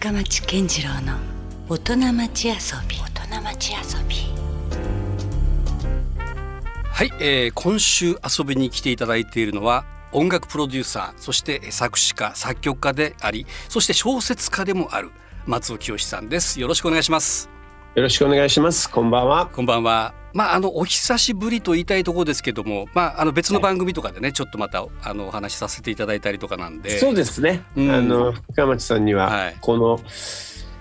深町健次郎の大人町遊び。大人町遊び。はい、えー、今週遊びに来ていただいているのは音楽プロデューサーそして作詞家作曲家でありそして小説家でもある松尾清さんです。よろしくお願いしますよろしくお願いします。こんばんは。こんばんは。まあ、あのお久しぶりと言いたいところですけども、まあ、あの別の番組とかでね、はい、ちょっとまたあのお話しさせていただいたりとかなんで。そうですね、うん、あの深町さんには、この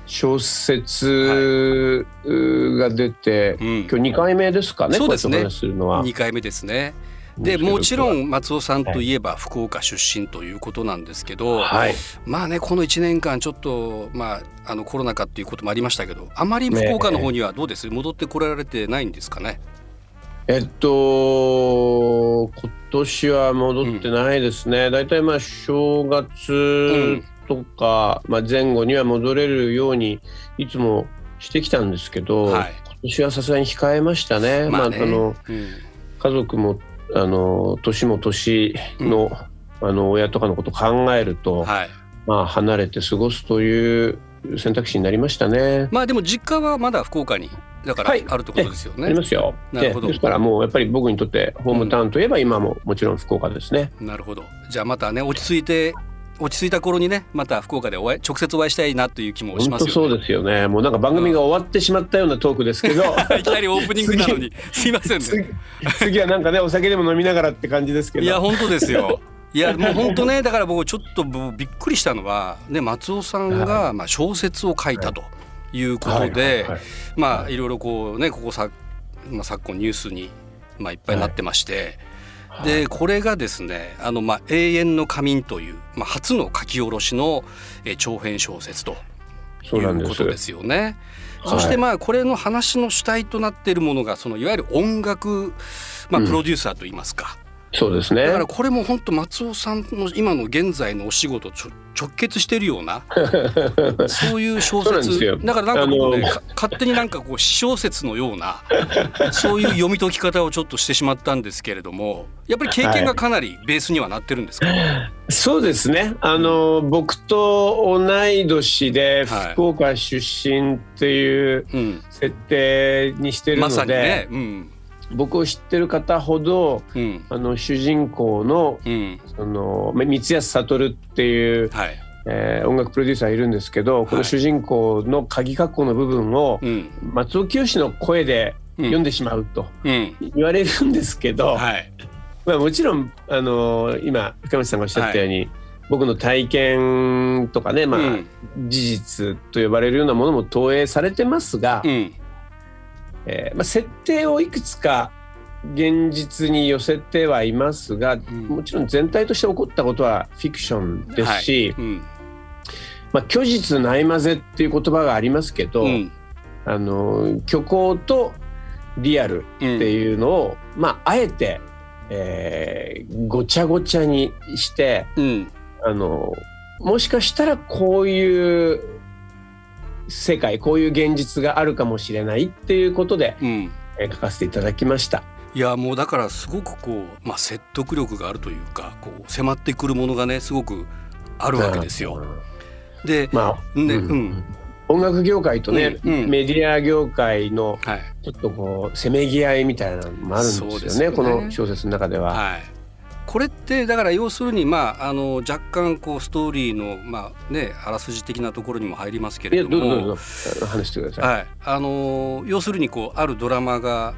小説が出て、はい。うん、今日2回目ですかねそうですね。するのは。2回目ですねでもちろん松尾さんといえば福岡出身ということなんですけど、はい、まあねこの1年間ちょっと、まあ、あのコロナ禍っていうこともありましたけどあまり福岡の方にはどうです、ね、戻ってこられてないんですかね？えっと今年は戻ってないですね、大体、まあ正月とか、うん、まあ、前後には戻れるようにいつもしてきたんですけど、はい、今年はさすがに控えましたね。まあ、ね、まあ、あの、うん、家族もあの年も年のうん、あの親とかのことを考えると、はい、まあ、離れて過ごすという選択肢になりましたね。まあでも実家はまだ福岡にだからあるってことですよね。ありますよ。なるほど。ですからもうやっぱり僕にとってホームタウンといえば今ももちろん福岡ですね。うん、なるほど。じゃあまたね落ち着いて落ち着いた頃にねまた福岡でお会い直接お会いしたいなという気もしますよね。そうですよね。もうなんか番組が終わってしまったようなトークですけど、いきなりオープニングなのに すいませんね。次はなんかねお酒でも飲みながらって感じですけど。いや本当ですよ。いやもう本当ねだから僕ちょっとびっくりしたのはね松尾さんがまあ小説を書いたということで、まあいろいろこうねここさ、まあ、昨今ニュースにまあいっぱいになってまして。でこれがですね「あのまあ永遠の仮眠」という、まあ、初の書き下ろしの、え長編小説ということですよね。そしてまあこれの話の主体となっているものがそのいわゆる音楽、まあ、プロデューサーといいますか、そうですね。だからこれも本当松尾さんの今の現在のお仕事ちょ直結してるような そういう小説。だからなんかこうね勝手になんかこう私小説のようなそういう読み解き方をちょっとしてしまったんですけれどもやっぱり経験がかなりベースにはなってるんですか、はい、そうですね。あの僕と同い年で福岡出身っていう設定にしてるので、まさにね、うん僕を知ってる方ほど、うん、あの主人公の,、うん、その三安悟っていう、はい。えー、音楽プロデューサーいるんですけど、この主人公の鍵括弧の部分を、松尾清の声で読んでしまうと言われるんですけど、はい、まあ、もちろんあの今深町さんがおっしゃったように、はい、僕の体験とかね、まあ事実と呼ばれるようなものも投影されてますが、うんえーまあ、設定をいくつか現実に寄せてはいますが、うん、もちろん全体として起こったことはフィクションですし、はい。うん、まあ、虚実ないまぜっていう言葉がありますけど、うん、あの虚構とリアルっていうのを、まあ、あえて、えー、ごちゃごちゃにして、あのもしかしたらこういう世界こういう現実があるかもしれないっていうことで、うん、え書かせていただきました。いやもうだからすごくこう、まあ、説得力があるというかこう迫ってくるものがねすごくあるわけですよ。で、まあね、うん、うん音楽業界とね、うんうん、メディア業界のちょっとこうせめぎ合いみたいなのもあるんですよねよね、この小説の中では。はいこれってだから要するにまああの若干こうストーリーのまあねあらすじ的なところにも入りますけれども。話してください、はい、あの要するにこうあるドラマが、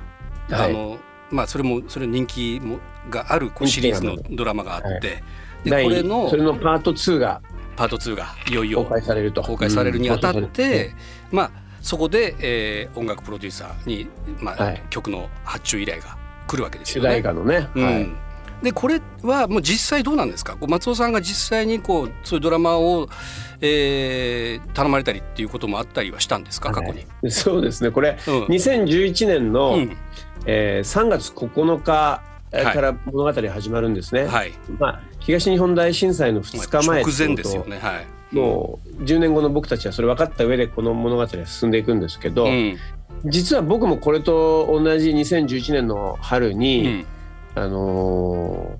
あのまあそれもそれ人気もがあるシリーズのドラマがあって、でこれのそれのパート2がパート2がいよいよ公開されると。公開されるにあたって、まあそこで、えー、音楽プロデューサーに、まあ曲の発注依頼が来るわけですよね。主題歌のね、はいでこれはもう実際どうなんですか？松尾さんが実際にこうそういうドラマを、えー、頼まれたりっていうこともあったりはしたんですか？過去に。そうですね。これ、うん、2011年の、うん、えー、3月9日から物語始まるんですね。はい、まあ、東日本大震災の2日前直前ですよね。はい、もう10年後の僕たちはそれ分かった上でこの物語は進んでいくんですけど、うん、実は僕もこれと同じ2011年の春に、あの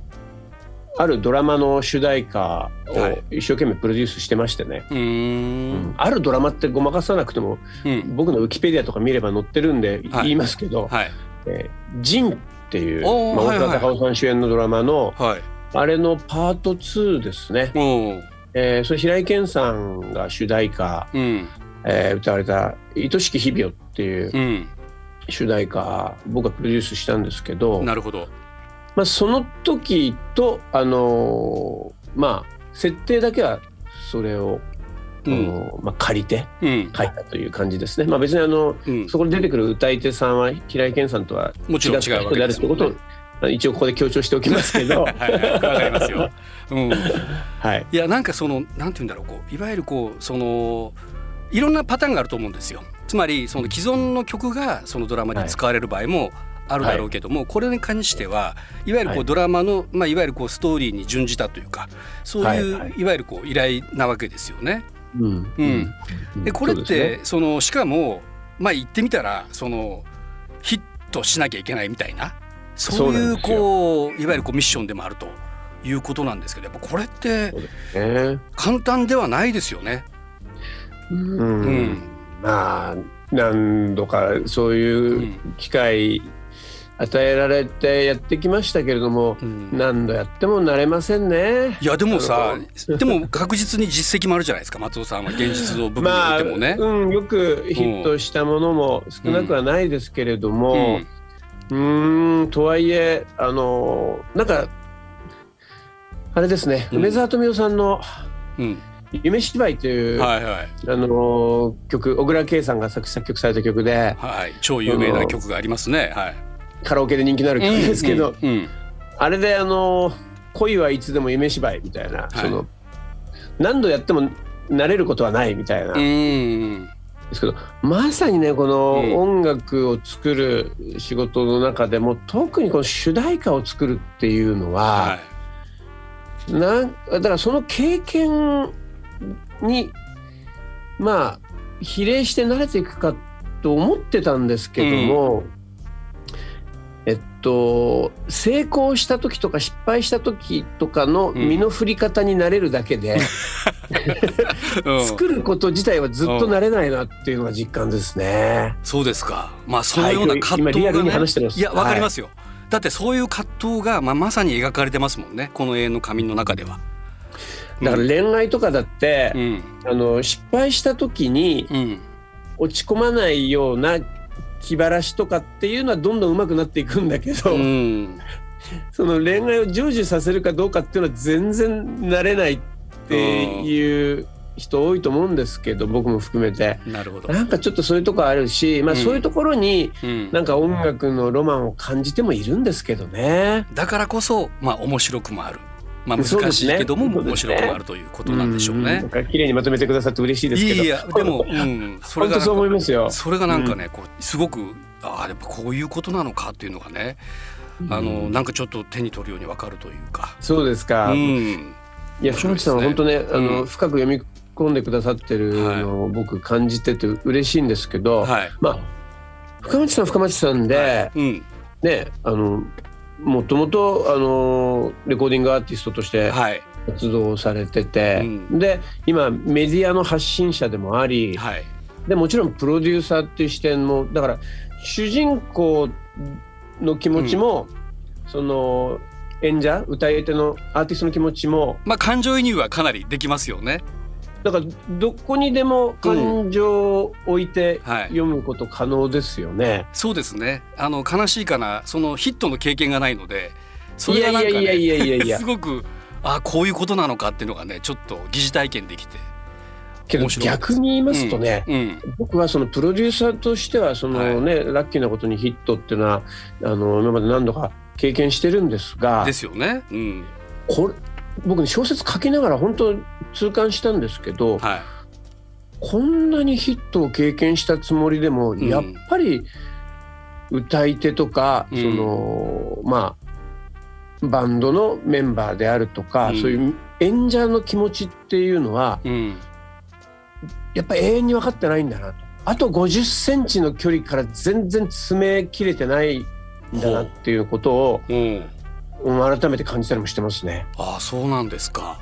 あるドラマの主題歌を一生懸命プロデュースしてましてね、はい、うん、あるドラマってごまかさなくても、うん、僕のウィキペディアとか見れば載ってるんで言いますけど「はい、えー、ジン」っていう、まあ、大倉隆夫さん主演のドラマの、はい、あれのパート2ですね。えー、それ平井堅さんが主題歌、うん、えー、歌われた「愛しき日々を」っていう主題歌、僕がプロデュースしたんですけどなるほど、まあ、その時とあのー、まあ設定だけはそれを、うん、まあ、借りて書いたという感じですね。まあ、別にあの、うん、そこに出てくる歌い手さんは平井堅さんとは違った人であるということを一応ここで強調しておきますけど。はい、はい、かりますよ。うん、はい。いやなんかそのなんて言うんだろうこういわゆるこうそのいろんなパターンがあると思うんですよ。つまりその既存の曲がそのドラマで使われる場合もあるだろうけども、はい、これに関してはいわゆるこうドラマの、まあ、いわゆるこうストーリーに準じたというかそういう、いわゆるこう依頼なわけですよね。うん、うん、でこれってそのしかもまあ言ってみたらそのヒットしなきゃいけないみたいなそういうこういわゆるこうミッションでもあるということなんですけどやっぱこれって簡単ではないですよね。うん、うん、まあ何度かそういう機会与えられてやってきましたけれども、うん、何度やってもなれませんね。いやでもさでも確実に実績もあるじゃないですか松尾さんは現実の部分においてもね、まあ、うん、よくヒットしたものも少なくはないですけれども、うん、うんとはいえあのなんかあれですね、梅沢富美男さんの、うん。夢芝居という、はいはい、あの曲小倉圭さんが作詞作曲された曲で、はい、超有名な曲がありますね、はい、カラオケで人気のある曲ですけど、うんうんうん、あれであの恋はいつでも夢芝居みたいな、はい、その何度やっても慣れることはないみたいな。ですけどまさにねこの音楽を作る仕事の中でも、特にこの主題歌を作るっていうのは、はい、なだからその経験にまあ比例して慣れていくかと思ってたんですけども、うん、えっと成功した時とか失敗した時とかの身の振り方になれるだけで、うん、作ること自体はずっと慣れないなっていうのが実感ですね。そうですか。まあそのような葛藤が、ね、はい、いやわかりますよ。はい、だってそういう葛藤がまあまさに描かれてますもんね。この永遠の仮眠の中では。だから恋愛とかだって、うん、あの失敗した時に落ち込まないような気晴らしとかっていうのはどんどん上手くなっていくんだけど、うん、その恋愛を成就させるかどうかっていうのは全然慣れないっていう人多いと思うんですけど僕も含めて。なるほど。なんかちょっとそういうとこあるし、まあ、そういうところになんか音楽のロマンを感じてもいるんですけどね。だからこそ、まあ、面白くもある。まあ、難しいけども、ね、面白くあるということなんでしょうね。う綺麗にまとめてくださって嬉しいですけど。いやでも、うん、それがそう思いますよ。それがなんかね、こうすごくああやっぱこういうことなのかっていうのがね、あのなんかちょっと手に取るようにわかるというか。そうですか。うん、いや深町さんは本当ね、あの深く読み込んでくださってるのを僕感じてて嬉しいんですけど、はい、まあ深町さん深町さんで、はい。うん、ねあのもともとあのレコーディングアーティストとして活動されてて、はいうん、で今メディアの発信者でもあり、はい、でもちろんプロデューサーっていう視点もだから主人公の気持ちも、うん、その演者歌い手のアーティストの気持ちもまあ感情移入はかなりできますよね。だからどこにでも感情を置いて読むこと可能ですよね。そうですね。あの悲しいかなそのヒットの経験がないので、それがなんか、ね、いやいやいやいやいやすごくあこういうことなのかっていうのがねちょっと疑似体験できて。けど逆に言いますとね、うん。うん、僕はそのプロデューサーとしてはそのね、はい、ラッキーなことにヒットっていうのはあの今まで何度か経験してるんですがですよね、うん、これ僕ね小説書きながら本当痛感したんですけど、はい、こんなにヒットを経験したつもりでも、うん、やっぱり歌い手とか、うん、そのまあバンドのメンバーであるとか、うん、そういう演者の気持ちっていうのは、やっぱ永遠に分かってないんだなと。あと50センチの距離から全然詰め切れてないんだなっていうことを、改めて感じたりもしてますね。ああそうなんですか。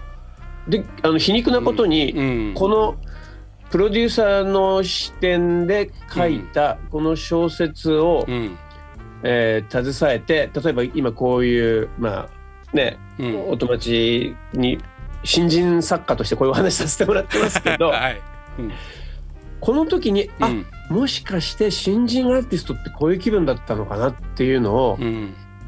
であの皮肉なことに、うん。うん、このプロデューサーの視点で書いたこの小説を、うん、えー、携えて例えば今こういうまあね、うん、お友達に新人作家としてこういうお話させてもらってますけど、はい。うん、この時に、あもしかして新人アーティストってこういう気分だったのかなっていうのを、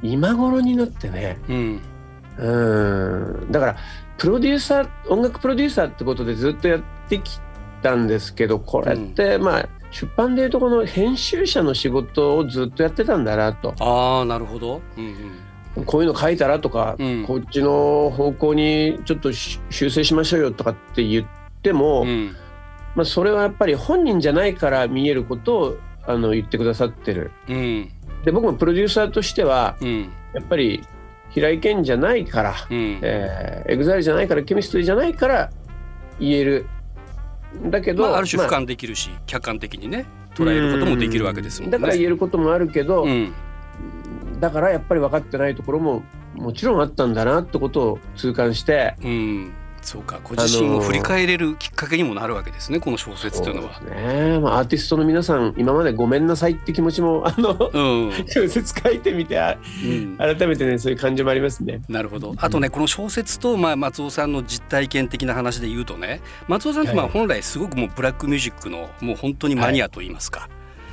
今頃になってね、うん。だからプロデューサー音楽プロデューサーってことでずっとやってきたんですけどこれって、まあ出版でいうとこの編集者の仕事をずっとやってたんだなと。あなるほど、うんうん、こういうの書いたらとか、うん、こっちの方向にちょっと修正しましょうよとかって言っても、うん、まあ、それはやっぱり本人じゃないから見えることをあの言ってくださってる。うん、で僕もプロデューサーとしては、やっぱり平井堅じゃないから、うん、えー、エグザイルじゃないからケミストリーじゃないから言える。だけど、まあ、ある種俯瞰できるし、まあ、客観的にね捉えることもできるわけですもんね。だから言えることもあるけど、うん、だからやっぱり分かってないところももちろんあったんだなってことを痛感して、うん、そうかご自身を振り返れるきっかけにもなるわけですねこの小説というのは。ね。まあ、アーティストの皆さん今までごめんなさいって気持ちもあの、うん、小説書いてみて、うん、改めてねそういう感じもありますね。なるほど。あとねこの小説と、まあ、松尾さんの実体験的な話で言うとね松尾さんってまあ本来すごくもうブラックミュージックのもう本当にマニアといいますか。はい。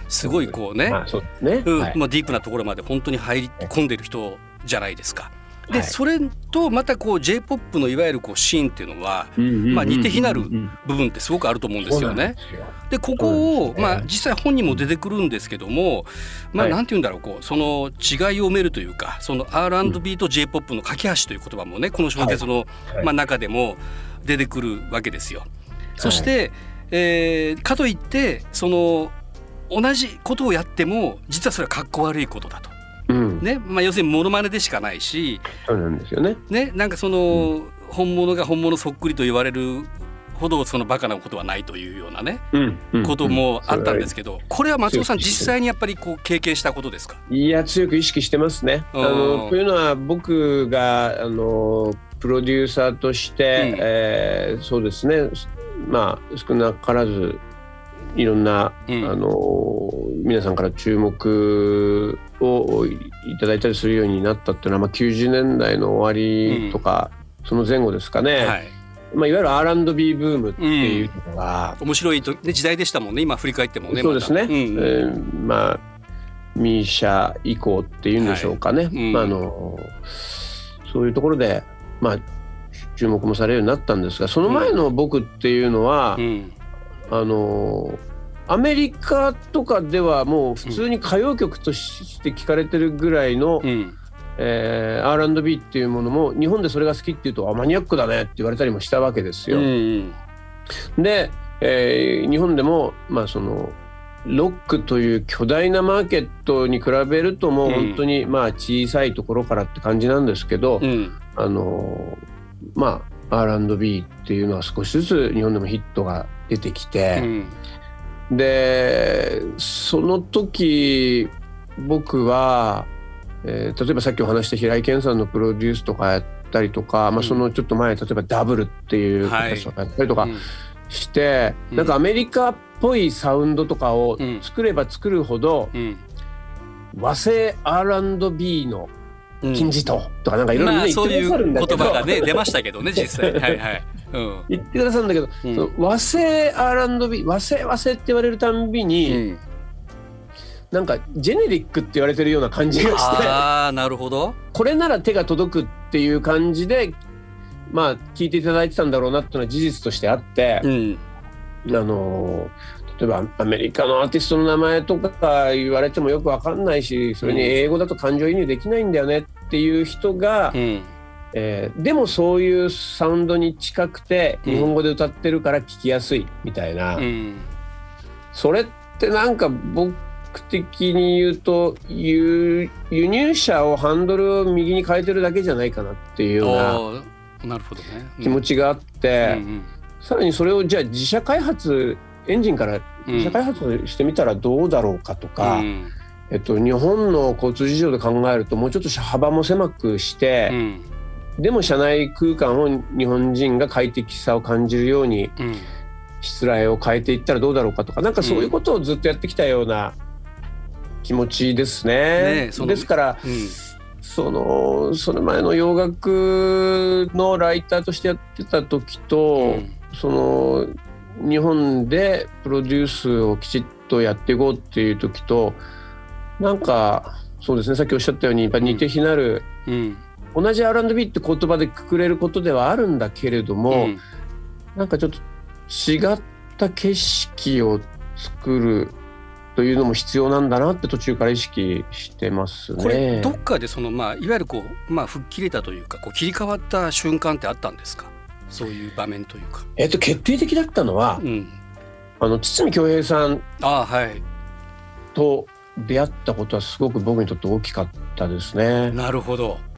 すごいこうね、まあ、そうね、うん、まあディープなところまで本当に入り込んでる人じゃないですか。で、はい、それとまたこう J−POP のいわゆるこうシーンっていうのは、まあ、似て非なる部分ってすごくあると思うんですよね。でここを、まあ、実際本にも出てくるんですけども、まあ、なんて言うんだろうこうその違いを埋めるというかその R&B と J−POP の架け橋という言葉もねこの小説の、まあ、中でも出てくるわけですよ。そして、えー、かといってその同じことをやっても実はそれはかっこ悪いことだと。うん、ねまあ、要するにモノマネでしかないしそうなんですよね。ねなんかその、うん、本物が本物そっくりと言われるほどそのバカなことはないというようなね、うん、こともあったんですけど、これは松尾さん実際にやっぱりこう経験したことですか？いや強く意識してますね。あのというのは僕があのプロデューサーとして、うん、えー、そうですね。まあ少なからずいろんな、うん、あの皆さんから注目をいただいたりするようになったっていうのは、まあ、90年代の終わりとか、うん、その前後ですかね。はい。まあ、いわゆる R&B ブームっていうのが、うん、面白い時代でしたもんね今振り返ってもねそうですね、ま、うん、えー、まあミーシャ以降っていうんでしょうかね、はい。うん、まあ、あのそういうところで、まあ、注目もされるようになったんですがその前の僕っていうのは、うん、あのアメリカとかではもう普通に歌謡曲として聴かれてるぐらいの、うん、えー、R&B っていうものも日本でそれが好きっていうとあマニアックだねって言われたりもしたわけですよ。うん、で、えー、日本でもまあそのロックという巨大なマーケットに比べるともう本当にまあ小さいところからって感じなんですけど、うん、あのまあ R&B っていうのは少しずつ日本でもヒットが出てきて、でその時僕は、えー、例えばさっきお話した平井堅さんのプロデュースとかやったりとか、うん、まあ、そのちょっと前例えばダブルっていう形とやったりとかして、うん、なんかアメリカっぽいサウンドとかを作れば作るほど、うん、和製 R&B の金字塔とかなんかいろいろ言ってくださるんだけど、まあ、そういう言葉がね出ましたけどね実際。はいはい言ってくださるんだけど、うん、その和製 R&B 和製和製って言われるたんびに、うん、なんかジェネリックって言われてるような感じがして。あなるほど。これなら手が届くっていう感じでまあ聞いていただいてたんだろうなっていうのは事実としてあって、うん、あの例えばアメリカのアーティストの名前とか言われてもよく分かんないしそれに英語だと感情移入できないんだよねっていう人が、うんえー、でもそういうサウンドに近くて日本語で歌ってるから聞きやすいみたいな、うん、それってなんか僕的に言うと輸入車をハンドルを右に変えてるだけじゃないかなっていうような気持ちがあって、うんうん、さらにそれをじゃあ自社開発エンジンから自社開発してみたらどうだろうかとか、えっと、日本の交通事情で考えるともうちょっと車幅も狭くして、うん、でも車内空間を日本人が快適さを感じるように、うん、しつらいを変えていったらどうだろうかとかなんかそういうことをずっとやってきたような気持ちですね。ねですから、そのその前の洋楽のライターとしてやってた時と、その日本でプロデュースをきちっとやっていこうっていう時となんかそうですねさっきおっしゃったようにやっぱ似て非なる、うん、同じ R&B って言葉でくくれることではあるんだけれども、うん、なんかちょっと違った景色を作るというのも必要なんだなって途中から意識してますね。これどっかでそのまあいわゆるこうまあ吹っ切れたというかこう切り替わった瞬間ってあったんですか？そういう場面というか。えっと決定的だったのは、うん、あの堤恭平さんあはいと出会ったことはすごく僕にとって大きかったですね。なるほど。